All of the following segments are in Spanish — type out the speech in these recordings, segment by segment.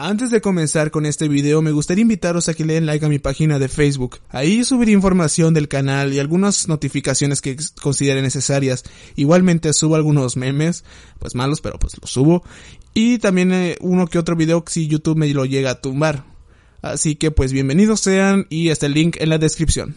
Antes de comenzar con este video, me gustaría invitaros a que le den like a mi página de Facebook. Ahí subiré información del canal y algunas notificaciones que considere necesarias. Igualmente subo algunos memes, pues malos, pero pues los subo. Y también eh, uno que otro video si YouTube me lo llega a tumbar. Así que pues bienvenidos sean y está el link en la descripción.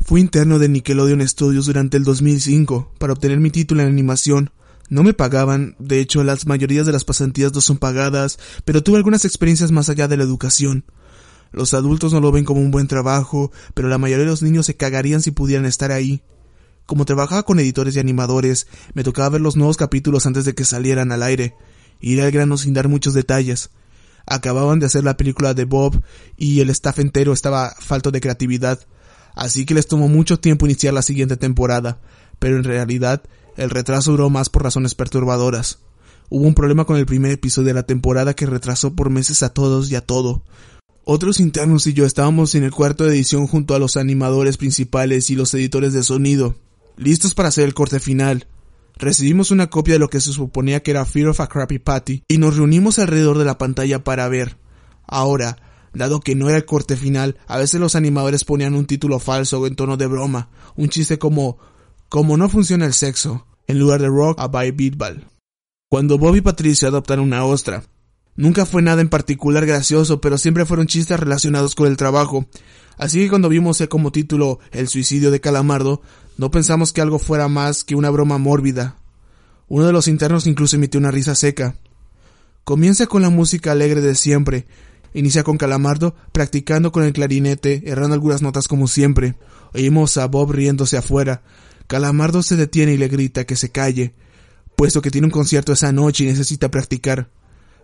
Fui interno de Nickelodeon Studios durante el 2005 para obtener mi título en animación. No me pagaban, de hecho las mayorías de las pasantías no son pagadas, pero tuve algunas experiencias más allá de la educación. Los adultos no lo ven como un buen trabajo, pero la mayoría de los niños se cagarían si pudieran estar ahí. Como trabajaba con editores y animadores, me tocaba ver los nuevos capítulos antes de que salieran al aire, ir al grano sin dar muchos detalles. Acababan de hacer la película de Bob y el staff entero estaba falto de creatividad, así que les tomó mucho tiempo iniciar la siguiente temporada, pero en realidad el retraso duró más por razones perturbadoras. Hubo un problema con el primer episodio de la temporada que retrasó por meses a todos y a todo. Otros internos y yo estábamos en el cuarto de edición junto a los animadores principales y los editores de sonido, listos para hacer el corte final. Recibimos una copia de lo que se suponía que era Fear of a Crappy Patty y nos reunimos alrededor de la pantalla para ver. Ahora, dado que no era el corte final, a veces los animadores ponían un título falso en tono de broma, un chiste como como no funciona el sexo, en lugar de Rock a by Beatball. Cuando Bob y Patricia adoptaron una ostra. Nunca fue nada en particular gracioso, pero siempre fueron chistes relacionados con el trabajo. Así que cuando vimos como título El suicidio de Calamardo, no pensamos que algo fuera más que una broma mórbida. Uno de los internos incluso emitió una risa seca. Comienza con la música alegre de siempre. Inicia con Calamardo practicando con el clarinete, errando algunas notas como siempre. Oímos a Bob riéndose afuera. Calamardo se detiene y le grita que se calle, puesto que tiene un concierto esa noche y necesita practicar.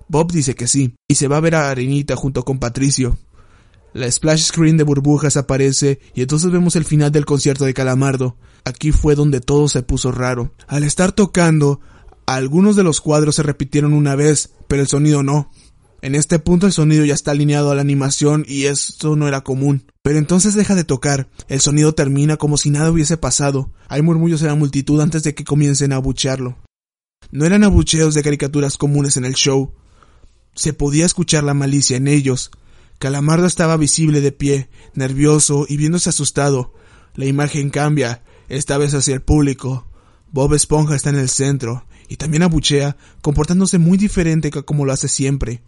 Bob dice que sí, y se va a ver a Arenita junto con Patricio. La splash screen de burbujas aparece y entonces vemos el final del concierto de Calamardo. Aquí fue donde todo se puso raro. Al estar tocando, algunos de los cuadros se repitieron una vez, pero el sonido no. En este punto el sonido ya está alineado a la animación y esto no era común. Pero entonces deja de tocar, el sonido termina como si nada hubiese pasado. Hay murmullos en la multitud antes de que comiencen a abuchearlo. No eran abucheos de caricaturas comunes en el show. Se podía escuchar la malicia en ellos. Calamardo estaba visible de pie, nervioso y viéndose asustado. La imagen cambia, esta vez hacia el público. Bob Esponja está en el centro, y también abuchea, comportándose muy diferente que como lo hace siempre.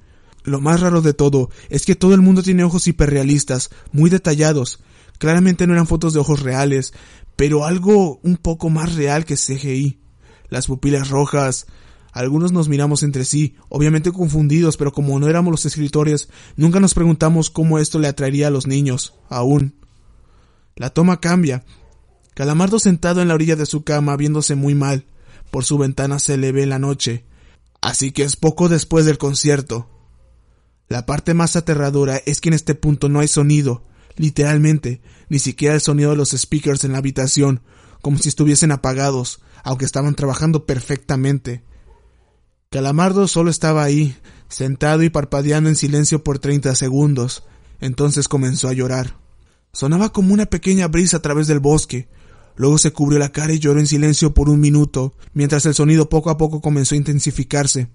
Lo más raro de todo es que todo el mundo tiene ojos hiperrealistas, muy detallados. Claramente no eran fotos de ojos reales, pero algo un poco más real que CGI. Las pupilas rojas. Algunos nos miramos entre sí, obviamente confundidos, pero como no éramos los escritores, nunca nos preguntamos cómo esto le atraería a los niños, aún. La toma cambia. Calamardo sentado en la orilla de su cama viéndose muy mal. Por su ventana se le ve la noche. Así que es poco después del concierto. La parte más aterradora es que en este punto no hay sonido, literalmente, ni siquiera el sonido de los speakers en la habitación, como si estuviesen apagados, aunque estaban trabajando perfectamente. Calamardo solo estaba ahí, sentado y parpadeando en silencio por treinta segundos. Entonces comenzó a llorar. Sonaba como una pequeña brisa a través del bosque. Luego se cubrió la cara y lloró en silencio por un minuto, mientras el sonido poco a poco comenzó a intensificarse.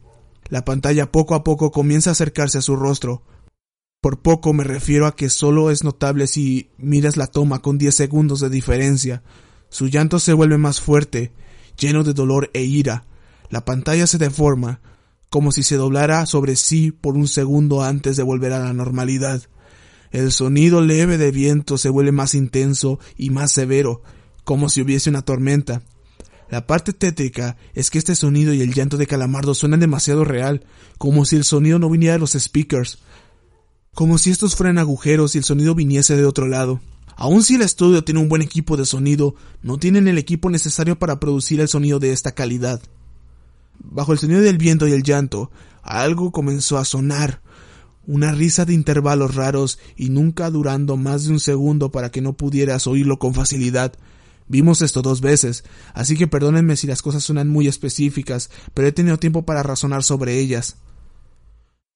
La pantalla poco a poco comienza a acercarse a su rostro. Por poco me refiero a que solo es notable si miras la toma con diez segundos de diferencia. Su llanto se vuelve más fuerte, lleno de dolor e ira. La pantalla se deforma, como si se doblara sobre sí por un segundo antes de volver a la normalidad. El sonido leve de viento se vuelve más intenso y más severo, como si hubiese una tormenta. La parte tétrica es que este sonido y el llanto de Calamardo suenan demasiado real, como si el sonido no viniera de los speakers, como si estos fueran agujeros y el sonido viniese de otro lado. Aun si el estudio tiene un buen equipo de sonido, no tienen el equipo necesario para producir el sonido de esta calidad. Bajo el sonido del viento y el llanto, algo comenzó a sonar, una risa de intervalos raros y nunca durando más de un segundo para que no pudieras oírlo con facilidad, Vimos esto dos veces, así que perdónenme si las cosas suenan muy específicas, pero he tenido tiempo para razonar sobre ellas.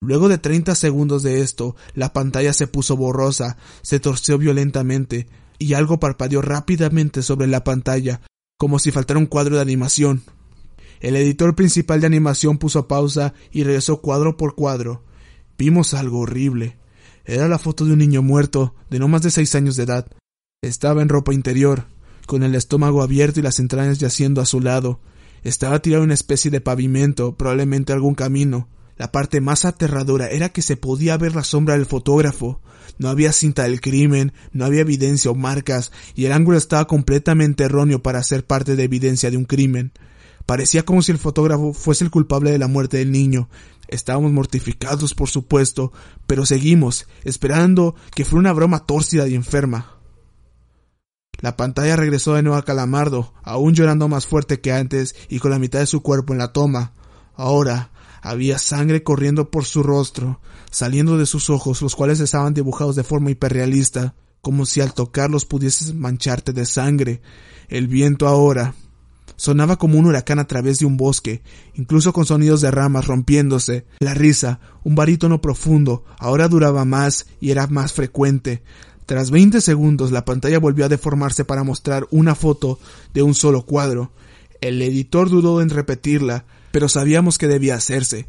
Luego de treinta segundos de esto, la pantalla se puso borrosa, se torció violentamente, y algo parpadeó rápidamente sobre la pantalla, como si faltara un cuadro de animación. El editor principal de animación puso pausa y regresó cuadro por cuadro. Vimos algo horrible. Era la foto de un niño muerto, de no más de seis años de edad. Estaba en ropa interior, con el estómago abierto y las entrañas yaciendo a su lado. Estaba tirado en una especie de pavimento, probablemente algún camino. La parte más aterradora era que se podía ver la sombra del fotógrafo. No había cinta del crimen, no había evidencia o marcas, y el ángulo estaba completamente erróneo para ser parte de evidencia de un crimen. Parecía como si el fotógrafo fuese el culpable de la muerte del niño. Estábamos mortificados, por supuesto, pero seguimos, esperando que fuera una broma tórcida y enferma. La pantalla regresó de nuevo a Calamardo, aún llorando más fuerte que antes y con la mitad de su cuerpo en la toma. Ahora había sangre corriendo por su rostro, saliendo de sus ojos, los cuales estaban dibujados de forma hiperrealista, como si al tocarlos pudieses mancharte de sangre. El viento ahora Sonaba como un huracán a través de un bosque, incluso con sonidos de ramas rompiéndose. La risa, un barítono profundo, ahora duraba más y era más frecuente. Tras veinte segundos la pantalla volvió a deformarse para mostrar una foto de un solo cuadro. El editor dudó en repetirla, pero sabíamos que debía hacerse.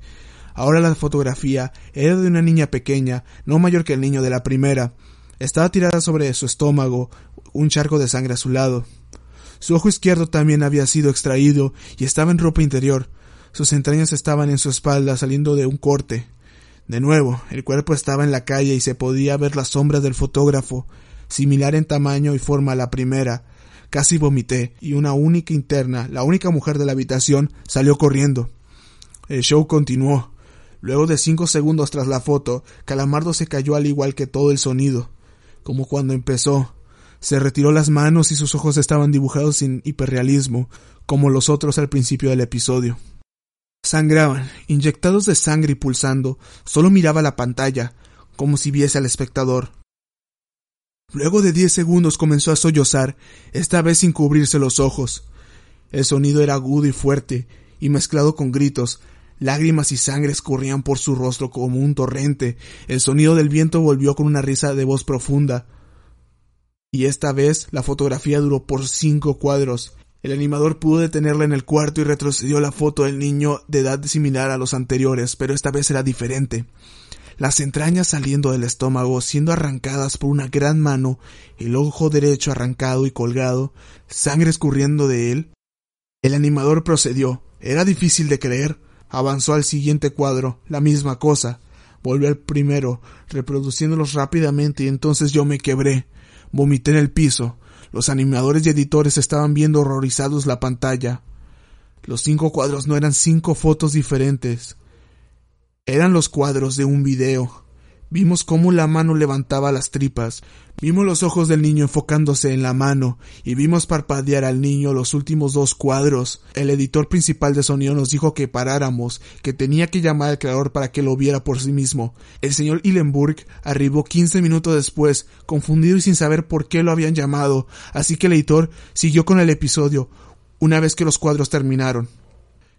Ahora la fotografía era de una niña pequeña, no mayor que el niño de la primera. Estaba tirada sobre su estómago, un charco de sangre a su lado. Su ojo izquierdo también había sido extraído y estaba en ropa interior. Sus entrañas estaban en su espalda saliendo de un corte. De nuevo, el cuerpo estaba en la calle y se podía ver la sombra del fotógrafo, similar en tamaño y forma a la primera. Casi vomité, y una única interna, la única mujer de la habitación, salió corriendo. El show continuó. Luego de cinco segundos tras la foto, Calamardo se cayó al igual que todo el sonido, como cuando empezó. Se retiró las manos y sus ojos estaban dibujados sin hiperrealismo, como los otros al principio del episodio. Sangraban, inyectados de sangre y pulsando, solo miraba la pantalla, como si viese al espectador. Luego de diez segundos comenzó a sollozar, esta vez sin cubrirse los ojos. El sonido era agudo y fuerte, y mezclado con gritos, lágrimas y sangre escurrían por su rostro como un torrente. El sonido del viento volvió con una risa de voz profunda. Y esta vez la fotografía duró por cinco cuadros. El animador pudo detenerla en el cuarto y retrocedió la foto del niño de edad similar a los anteriores, pero esta vez era diferente. Las entrañas saliendo del estómago, siendo arrancadas por una gran mano, el ojo derecho arrancado y colgado, sangre escurriendo de él. El animador procedió. Era difícil de creer. Avanzó al siguiente cuadro, la misma cosa. Volvió al primero, reproduciéndolos rápidamente y entonces yo me quebré. Vomité en el piso. Los animadores y editores estaban viendo horrorizados la pantalla. Los cinco cuadros no eran cinco fotos diferentes. Eran los cuadros de un video. Vimos cómo la mano levantaba las tripas, vimos los ojos del niño enfocándose en la mano, y vimos parpadear al niño los últimos dos cuadros. El editor principal de sonido nos dijo que paráramos, que tenía que llamar al creador para que lo viera por sí mismo. El señor Hillenburg arribó quince minutos después, confundido y sin saber por qué lo habían llamado, así que el editor siguió con el episodio, una vez que los cuadros terminaron.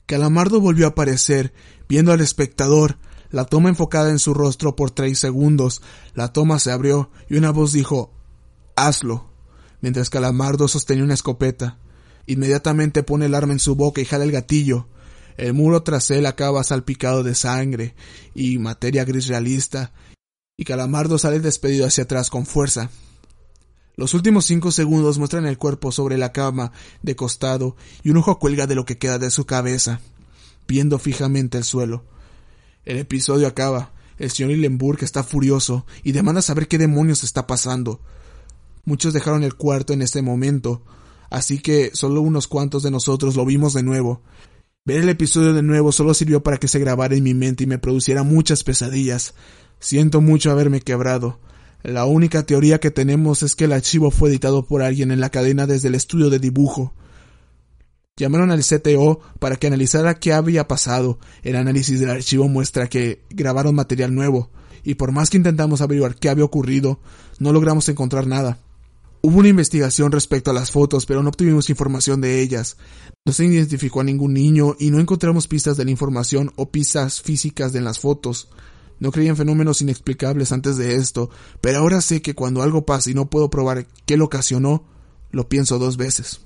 Calamardo volvió a aparecer, viendo al espectador, la toma enfocada en su rostro por tres segundos. La toma se abrió y una voz dijo Hazlo. Mientras Calamardo sostenía una escopeta. Inmediatamente pone el arma en su boca y jala el gatillo. El muro tras él acaba salpicado de sangre y materia gris realista, y Calamardo sale despedido hacia atrás con fuerza. Los últimos cinco segundos muestran el cuerpo sobre la cama, de costado, y un ojo cuelga de lo que queda de su cabeza, viendo fijamente el suelo. El episodio acaba. El señor Hillenburg está furioso y demanda saber qué demonios está pasando. Muchos dejaron el cuarto en este momento, así que solo unos cuantos de nosotros lo vimos de nuevo. Ver el episodio de nuevo solo sirvió para que se grabara en mi mente y me produciera muchas pesadillas. Siento mucho haberme quebrado. La única teoría que tenemos es que el archivo fue editado por alguien en la cadena desde el estudio de dibujo. Llamaron al CTO para que analizara qué había pasado. El análisis del archivo muestra que grabaron material nuevo, y por más que intentamos averiguar qué había ocurrido, no logramos encontrar nada. Hubo una investigación respecto a las fotos, pero no obtuvimos información de ellas. No se identificó a ningún niño y no encontramos pistas de la información o pistas físicas de las fotos. No creía en fenómenos inexplicables antes de esto, pero ahora sé que cuando algo pasa y no puedo probar qué lo ocasionó, lo pienso dos veces.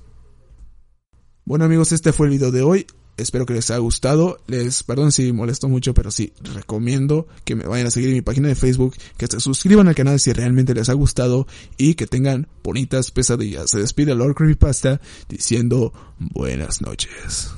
Bueno amigos, este fue el video de hoy. Espero que les haya gustado. Les, perdón si molesto mucho, pero sí, recomiendo que me vayan a seguir en mi página de Facebook, que se suscriban al canal si realmente les ha gustado y que tengan bonitas pesadillas. Se despide Lord Creepypasta diciendo buenas noches.